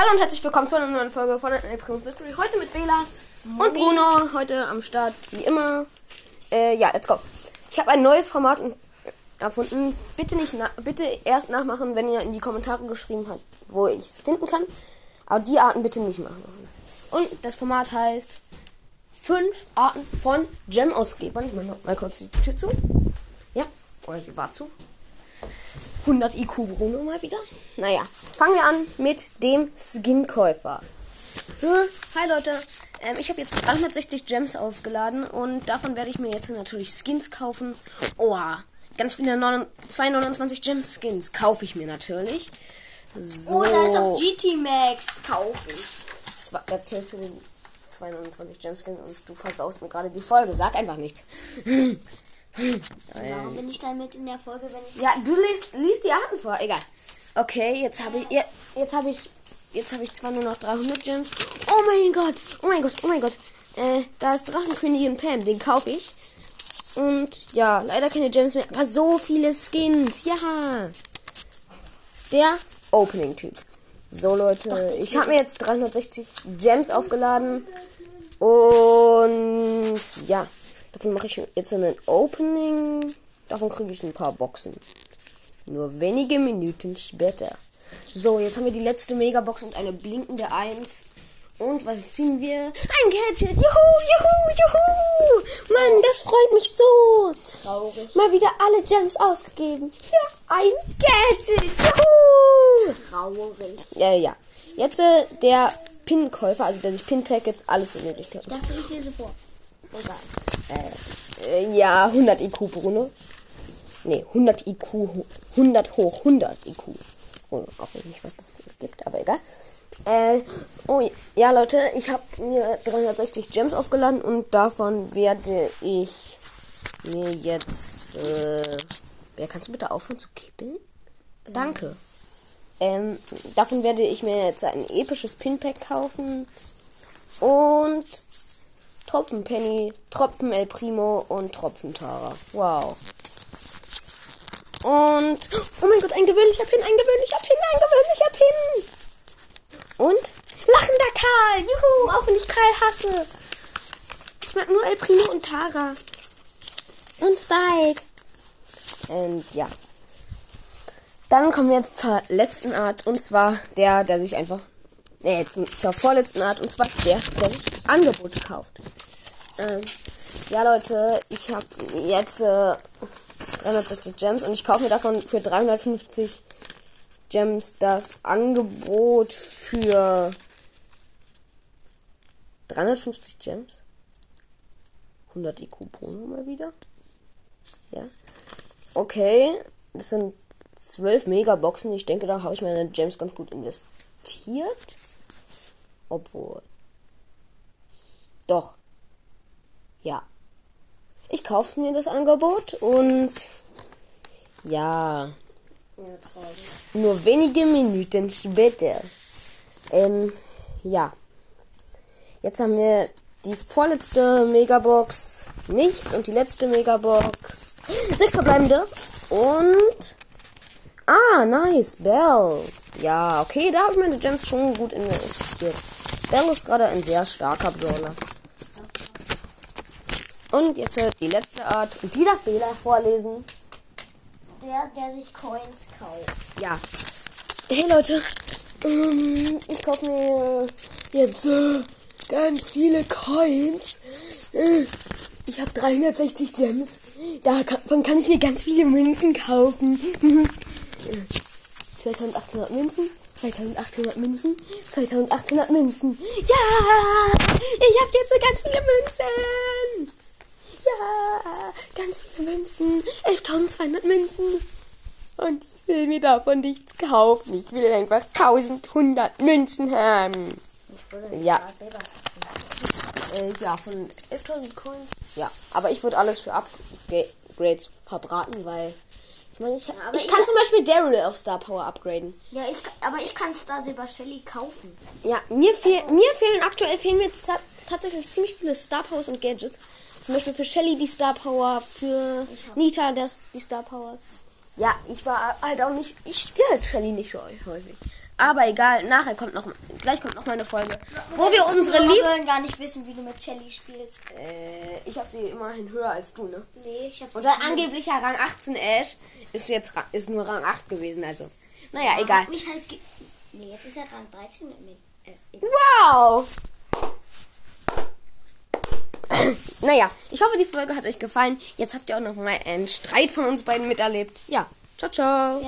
Hallo und herzlich willkommen zu einer neuen Folge von El Primo Mystery. Heute mit Bela und Bruno. Heute am Start, wie immer. Äh, ja, let's go. Ich habe ein neues Format erfunden. Bitte nicht, bitte erst nachmachen, wenn ihr in die Kommentare geschrieben habt, wo ich es finden kann. Aber die Arten bitte nicht machen. Und das Format heißt fünf Arten von Gem-Ausgebern. Ich mache mal kurz die Tür zu. Ja, oder sie war zu. 100 IQ Bruno mal wieder. Naja, fangen wir an mit dem Skin-Käufer. Hi Leute, ähm, ich habe jetzt 360 Gems aufgeladen und davon werde ich mir jetzt natürlich Skins kaufen. Oh, ganz viele 229 Gem Skins kaufe ich mir natürlich. So. Oh, da ist auch GT Max, kaufe ich. Das, war, da zählt zu den 229 Gem Skins und du versaust mir gerade die Folge. Sag einfach nichts. Warum bin ich dann mit in der Folge, wenn ich. Ja, du liest, liest die Arten vor. Egal. Okay, jetzt habe ich. Jetzt, habe ich. Jetzt habe ich zwar nur noch 300 Gems. Oh mein Gott! Oh mein Gott! Oh mein Gott! Äh, da ist Drachenkönigin Pam. Den kaufe ich. Und ja, leider keine Gems mehr. Aber so viele Skins. Ja! Der Opening-Typ. So, Leute. Ich habe mir jetzt 360 Gems aufgeladen. Und ja. Davon mache ich jetzt ein Opening. Davon kriege ich ein paar Boxen. Nur wenige Minuten später. So, jetzt haben wir die letzte Megabox und eine blinkende 1. Und was ziehen wir? Ein Gadget! Juhu, juhu, juhu! Mann, das freut mich so! Traurig. Mal wieder alle Gems ausgegeben. Für ein Gadget! Juhu! Traurig. Ja, ja. Jetzt äh, der Pin-Käufer, also der sich Pin-Packets, alles in Möglichkeit. Ich dachte, ich lese vor. Egal. Äh, äh, ja, 100 IQ, Bruno. Ne, 100 IQ, 100 hoch, 100 IQ. Oh, auch nicht, was das gibt, aber egal. Äh, oh, ja, Leute, ich habe mir 360 Gems aufgeladen und davon werde ich mir jetzt. Äh, wer kannst du bitte aufhören zu kippeln? Danke. Ähm, davon werde ich mir jetzt ein episches Pinpack kaufen und Tropfen Penny, Tropfen El Primo und Tropfen Tara. Wow. Und, oh mein Gott, ein gewöhnlicher Pin, ein gewöhnlicher Pin, ein gewöhnlicher Pin. Und lachender Karl, juhu, auch wenn ich Karl hasse. Ich mag nur El Primo und Tara. Und Spike. Und ja. Dann kommen wir jetzt zur letzten Art. Und zwar der, der sich einfach. Nee, zum, zur vorletzten Art. Und zwar der, der sich Angebote kauft. Ähm, ja, Leute, ich habe jetzt äh, 360 Gems und ich kaufe mir davon für 350 Gems das Angebot für 350 Gems. 100 IQ Bruno mal wieder. Ja. Okay, das sind 12 Megaboxen. Ich denke, da habe ich meine Gems ganz gut investiert. Obwohl. Doch. Ja. Ich kaufe mir das Angebot und ja. Nur wenige Minuten später. Ähm, ja. Jetzt haben wir die vorletzte Megabox nicht und die letzte Megabox. Sechs verbleibende. Und. Ah, nice. Bell. Ja, okay, da habe ich meine Gems schon gut investiert. Bell ist gerade ein sehr starker Brawler. Und jetzt die letzte Art. Und die darf Bela vorlesen. Der, der sich Coins kauft. Ja. Hey Leute, ähm, ich kaufe mir jetzt äh, ganz viele Coins. Äh, ich habe 360 Gems. Davon kann ich mir ganz viele Münzen kaufen. 2800 Münzen, 2800 Münzen, 2800 Münzen. Ja! Ich habe jetzt ganz viele Münzen! Ganz viele Münzen. 11.200 Münzen. Und ich will mir davon nichts kaufen. Ich will einfach 1100 Münzen haben. Ja. Äh, ja, von 11.000 Coins. Ja, aber ich würde alles für Upgrades verbraten, weil ich meine, ich, ja, ich kann ich zum Beispiel Daryl auf Star Power upgraden. Ja, ich, aber ich kann Star Silver Shelly kaufen. Ja, mir, fehl, mir fehlen aktuell fehlen mir tatsächlich ziemlich viele Star Powers und Gadgets. Zum Beispiel für Shelly die Star Power, für Nita das, die Star Power. Ja, ich war halt auch nicht. Ich spiele halt Shelly nicht so häufig. Aber egal, nachher kommt noch gleich kommt noch mal eine Folge, wo wir unsere Wir Lieb... wollen gar nicht wissen, wie du mit Shelly spielst. Äh, ich habe sie immerhin höher als du, ne? Nee, ich hab's Unser angeblicher Rang 18 Ash ist jetzt ist nur Rang 8 gewesen, also. Naja, egal. Mich halt ge nee, jetzt ist er dran 13 mit. Äh. Wow! Naja, ich hoffe, die Folge hat euch gefallen. Jetzt habt ihr auch noch mal einen Streit von uns beiden miterlebt. Ja, ciao, ciao.